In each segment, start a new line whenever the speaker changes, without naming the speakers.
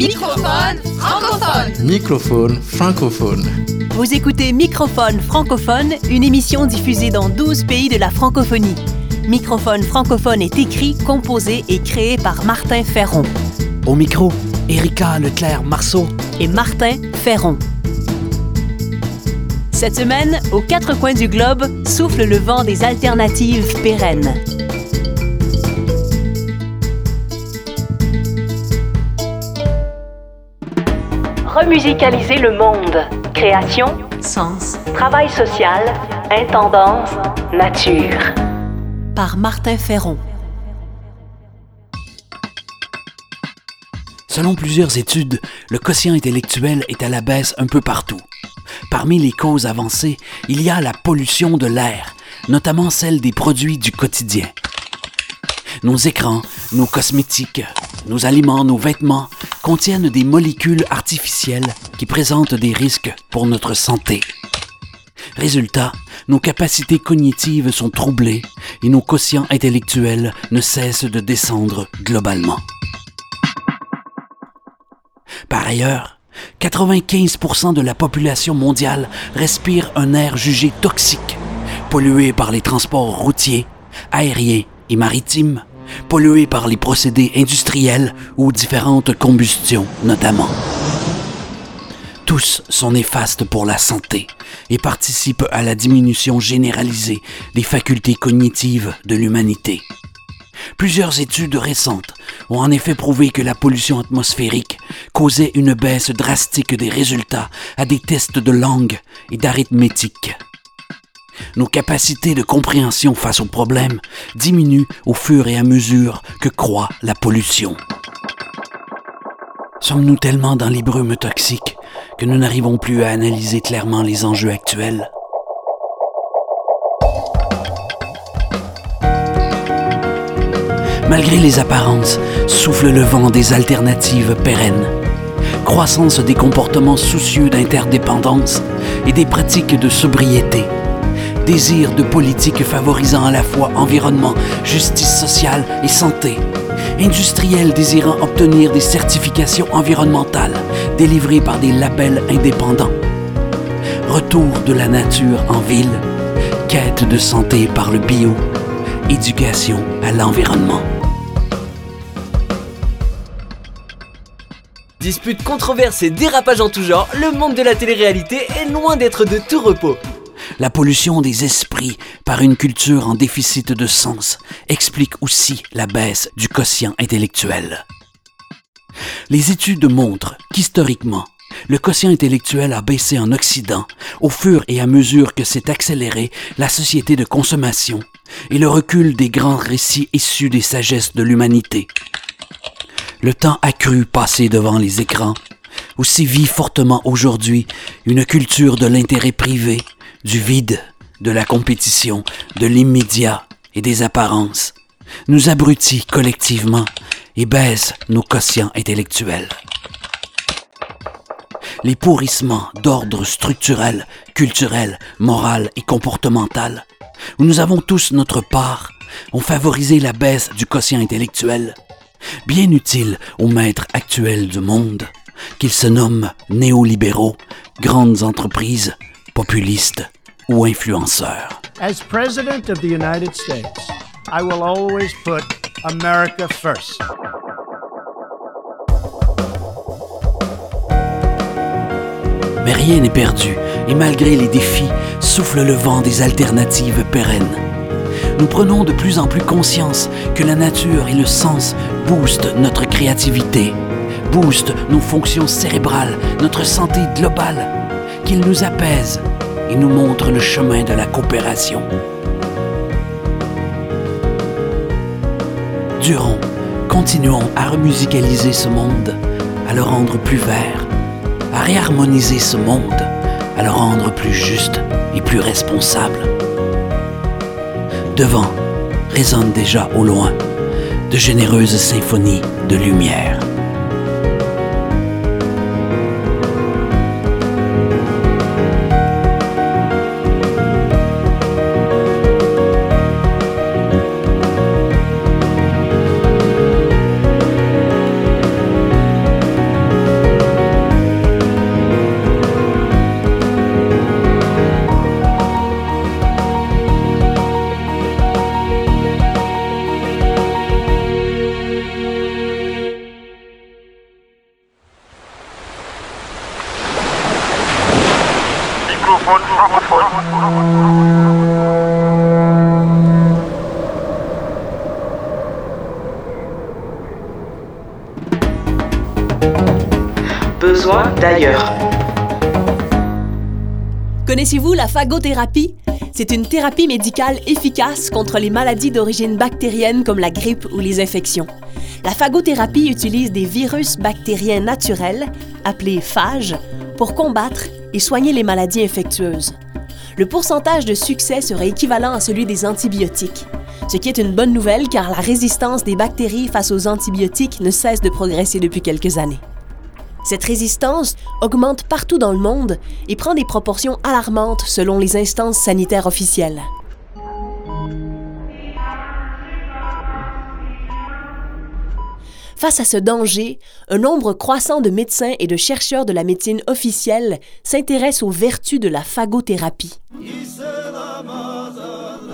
Microphone francophone.
Microphone francophone.
Vous écoutez Microphone francophone, une émission diffusée dans 12 pays de la francophonie. Microphone francophone est écrit, composé et créé par Martin Ferron.
Au micro, Erika Leclerc-Marceau
et Martin Ferron. Cette semaine, aux quatre coins du globe, souffle le vent des alternatives pérennes. Remusicaliser le monde. Création, sens, travail social, intendance, nature. Par Martin Ferron.
Selon plusieurs études, le quotient intellectuel est à la baisse un peu partout. Parmi les causes avancées, il y a la pollution de l'air, notamment celle des produits du quotidien. Nos écrans, nos cosmétiques, nos aliments, nos vêtements contiennent des molécules artificielles qui présentent des risques pour notre santé. Résultat, nos capacités cognitives sont troublées et nos quotients intellectuels ne cessent de descendre globalement. Par ailleurs, 95% de la population mondiale respire un air jugé toxique, pollué par les transports routiers, aériens et maritimes, pollué par les procédés industriels ou différentes combustions notamment. Tous sont néfastes pour la santé et participent à la diminution généralisée des facultés cognitives de l'humanité. Plusieurs études récentes ont en effet prouvé que la pollution atmosphérique causait une baisse drastique des résultats à des tests de langue et d'arithmétique. Nos capacités de compréhension face aux problèmes diminuent au fur et à mesure que croît la pollution. Sommes-nous tellement dans les brumes toxiques que nous n'arrivons plus à analyser clairement les enjeux actuels? Malgré les apparences, souffle le vent des alternatives pérennes. Croissance des comportements soucieux d'interdépendance et des pratiques de sobriété. Désir de politiques favorisant à la fois environnement, justice sociale et santé. Industriels désirant obtenir des certifications environnementales délivrées par des labels indépendants. Retour de la nature en ville. Quête de santé par le bio. Éducation à l'environnement.
Disputes, controverses et dérapages en tout genre, le monde de la télé-réalité est loin d'être de tout repos.
La pollution des esprits par une culture en déficit de sens explique aussi la baisse du quotient intellectuel. Les études montrent qu'historiquement, le quotient intellectuel a baissé en Occident au fur et à mesure que s'est accélérée la société de consommation et le recul des grands récits issus des sagesses de l'humanité le temps accru passé devant les écrans, aussi vit fortement aujourd'hui une culture de l'intérêt privé, du vide, de la compétition, de l'immédiat et des apparences, nous abrutit collectivement et baisse nos quotients intellectuels. Les pourrissements d'ordre structurel, culturel, moral et comportemental, où nous avons tous notre part, ont favorisé la baisse du quotient intellectuel bien utile aux maîtres actuels du monde, qu'ils se nomment néolibéraux, grandes entreprises, populistes ou influenceurs.
As President of the United States, I will always put America first.
Mais rien n'est perdu, et malgré les défis, souffle le vent des alternatives pérennes nous prenons de plus en plus conscience que la nature et le sens boostent notre créativité, boostent nos fonctions cérébrales, notre santé globale, qu'ils nous apaisent et nous montrent le chemin de la coopération. Durons, continuons à remusicaliser ce monde, à le rendre plus vert, à réharmoniser ce monde, à le rendre plus juste et plus responsable devant résonnent déjà au loin de généreuses symphonies de lumière.
D'ailleurs.
Connaissez-vous la phagothérapie? C'est une thérapie médicale efficace contre les maladies d'origine bactérienne comme la grippe ou les infections. La phagothérapie utilise des virus bactériens naturels, appelés phages, pour combattre et soigner les maladies infectieuses. Le pourcentage de succès serait équivalent à celui des antibiotiques, ce qui est une bonne nouvelle car la résistance des bactéries face aux antibiotiques ne cesse de progresser depuis quelques années. Cette résistance augmente partout dans le monde et prend des proportions alarmantes selon les instances sanitaires officielles. Face à ce danger, un nombre croissant de médecins et de chercheurs de la médecine officielle s'intéressent aux vertus de la phagothérapie.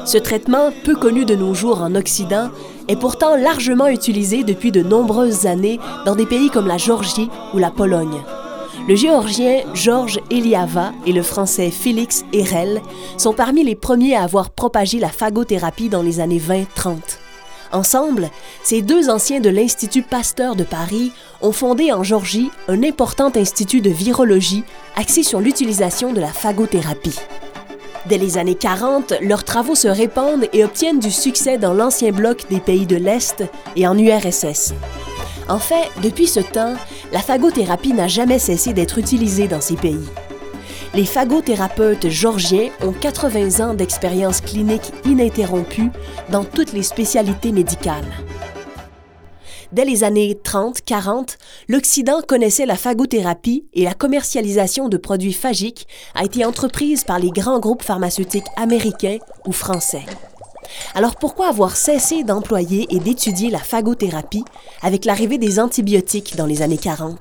Ce traitement, peu connu de nos jours en Occident, est pourtant largement utilisé depuis de nombreuses années dans des pays comme la Géorgie ou la Pologne. Le géorgien Georges Eliava et le français Félix Herel sont parmi les premiers à avoir propagé la phagothérapie dans les années 20-30. Ensemble, ces deux anciens de l'Institut Pasteur de Paris ont fondé en Georgie un important institut de virologie axé sur l'utilisation de la phagothérapie. Dès les années 40, leurs travaux se répandent et obtiennent du succès dans l'ancien bloc des pays de l'Est et en URSS. En fait, depuis ce temps, la phagothérapie n'a jamais cessé d'être utilisée dans ces pays. Les phagothérapeutes georgiens ont 80 ans d'expérience clinique ininterrompue dans toutes les spécialités médicales. Dès les années 30-40, l'Occident connaissait la phagothérapie et la commercialisation de produits phagiques a été entreprise par les grands groupes pharmaceutiques américains ou français. Alors pourquoi avoir cessé d'employer et d'étudier la phagothérapie avec l'arrivée des antibiotiques dans les années 40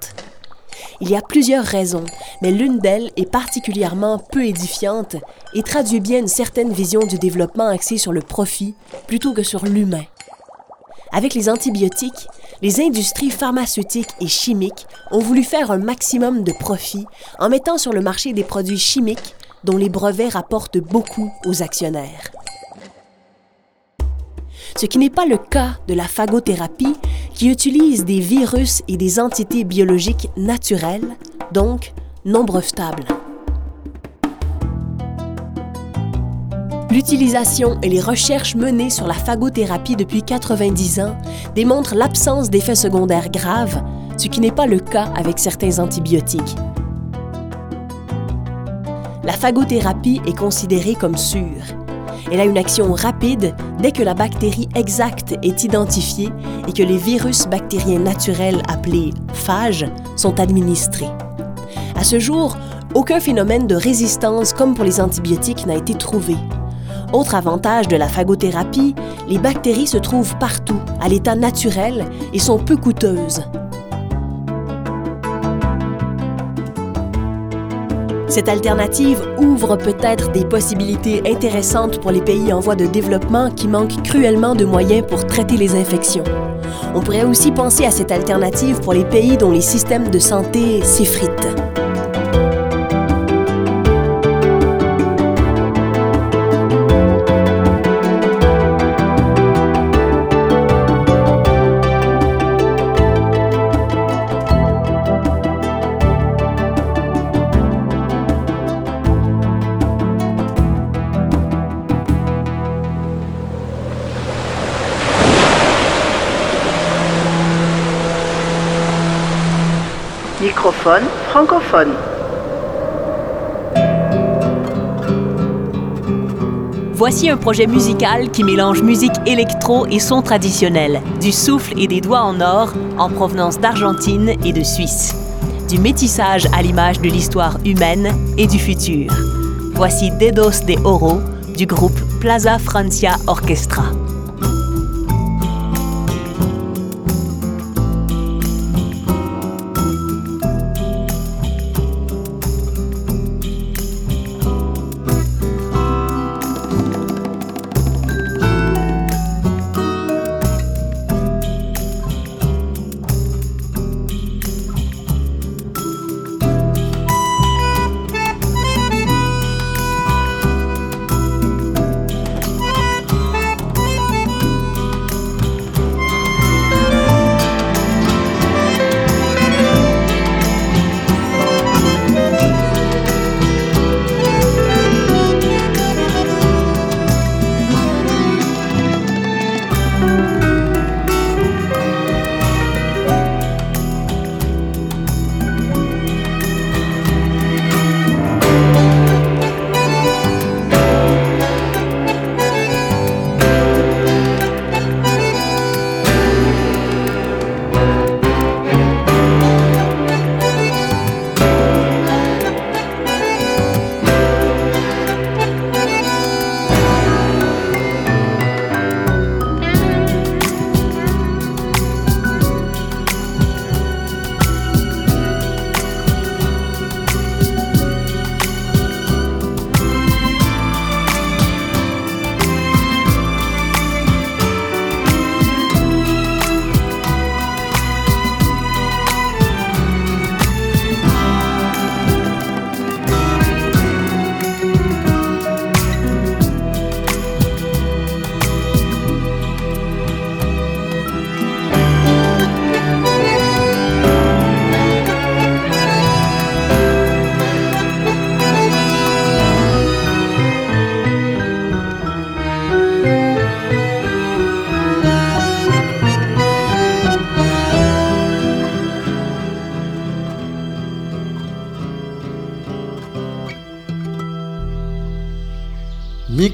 Il y a plusieurs raisons, mais l'une d'elles est particulièrement peu édifiante et traduit bien une certaine vision du développement axée sur le profit plutôt que sur l'humain. Avec les antibiotiques, les industries pharmaceutiques et chimiques ont voulu faire un maximum de profit en mettant sur le marché des produits chimiques dont les brevets rapportent beaucoup aux actionnaires. Ce qui n'est pas le cas de la phagothérapie qui utilise des virus et des entités biologiques naturelles, donc non brevetables. L'utilisation et les recherches menées sur la phagothérapie depuis 90 ans démontrent l'absence d'effets secondaires graves, ce qui n'est pas le cas avec certains antibiotiques. La phagothérapie est considérée comme sûre. Elle a une action rapide dès que la bactérie exacte est identifiée et que les virus bactériens naturels appelés phages sont administrés. À ce jour, aucun phénomène de résistance comme pour les antibiotiques n'a été trouvé. Autre avantage de la phagothérapie, les bactéries se trouvent partout, à l'état naturel, et sont peu coûteuses. Cette alternative ouvre peut-être des possibilités intéressantes pour les pays en voie de développement qui manquent cruellement de moyens pour traiter les infections. On pourrait aussi penser à cette alternative pour les pays dont les systèmes de santé s'effritent.
Francophone.
Voici un projet musical qui mélange musique électro et son traditionnel, du souffle et des doigts en or en provenance d'Argentine et de Suisse, du métissage à l'image de l'histoire humaine et du futur. Voici Dedos de Oro du groupe Plaza Francia Orchestra.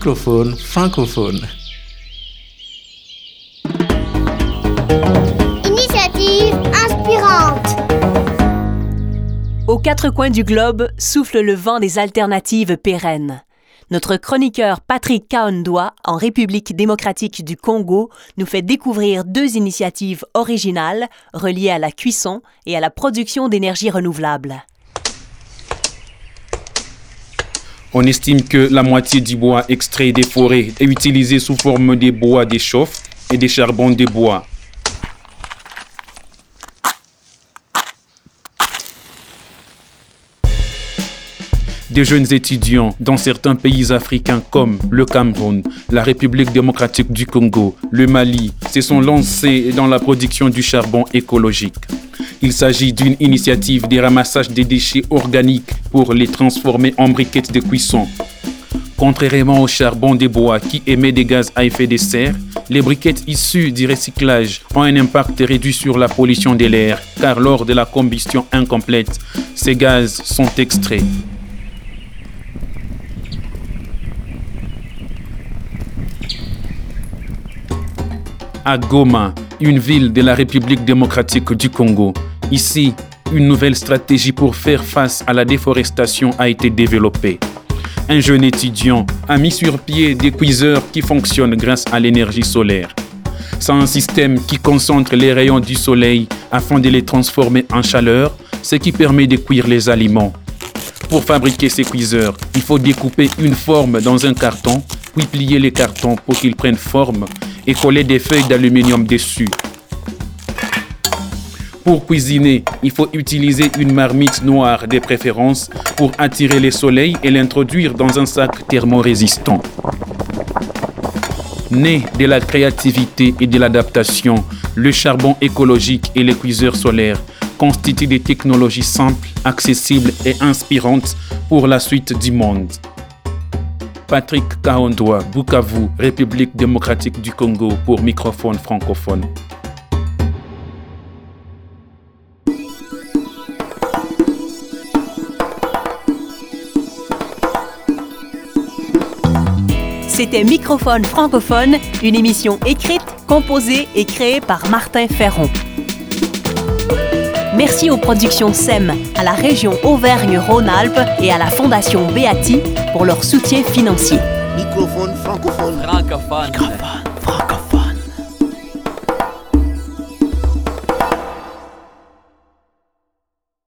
Microphone francophone.
Initiative inspirante.
Aux quatre coins du globe souffle le vent des alternatives pérennes. Notre chroniqueur Patrick Kaondoa, en République démocratique du Congo, nous fait découvrir deux initiatives originales reliées à la cuisson et à la production d'énergie renouvelable.
On estime que la moitié du bois extrait des forêts est utilisé sous forme des bois des chauffe et des charbons de bois. Des jeunes étudiants dans certains pays africains comme le Cameroun, la République démocratique du Congo, le Mali se sont lancés dans la production du charbon écologique. Il s'agit d'une initiative de ramassage des déchets organiques pour les transformer en briquettes de cuisson. Contrairement au charbon des bois qui émet des gaz à effet de serre, les briquettes issues du recyclage ont un impact réduit sur la pollution de l'air car lors de la combustion incomplète, ces gaz sont extraits. À Goma, une ville de la République démocratique du Congo. Ici, une nouvelle stratégie pour faire face à la déforestation a été développée. Un jeune étudiant a mis sur pied des cuiseurs qui fonctionnent grâce à l'énergie solaire. C'est un système qui concentre les rayons du soleil afin de les transformer en chaleur, ce qui permet de cuire les aliments. Pour fabriquer ces cuiseurs, il faut découper une forme dans un carton, puis plier les cartons pour qu'ils prennent forme et coller des feuilles d'aluminium dessus. Pour cuisiner, il faut utiliser une marmite noire de préférence pour attirer le soleil et l'introduire dans un sac thermorésistant. Né de la créativité et de l'adaptation, le charbon écologique et les cuiseurs solaires constituent des technologies simples, accessibles et inspirantes pour la suite du monde. Patrick Kahondoa, Bukavu, République démocratique du Congo pour microphone francophone.
C'était Microphone francophone, une émission écrite, composée et créée par Martin Ferron. Merci aux productions SEM, à la région Auvergne-Rhône-Alpes et à la Fondation Beati pour leur soutien financier.
Microphone francophone.
Francophone.